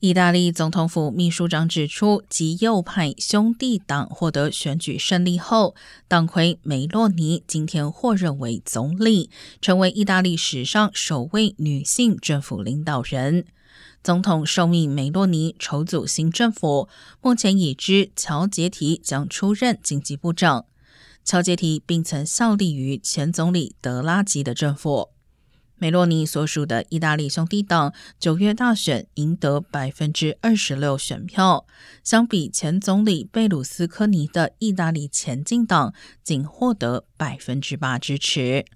意大利总统府秘书长指出，极右派兄弟党获得选举胜利后，党魁梅洛尼今天获任为总理，成为意大利史上首位女性政府领导人。总统受命梅洛尼筹组新政府，目前已知乔杰提将出任经济部长。乔杰提并曾效力于前总理德拉吉的政府。梅洛尼所属的意大利兄弟党九月大选赢得百分之二十六选票，相比前总理贝鲁斯科尼的意大利前进党仅获得百分之八支持。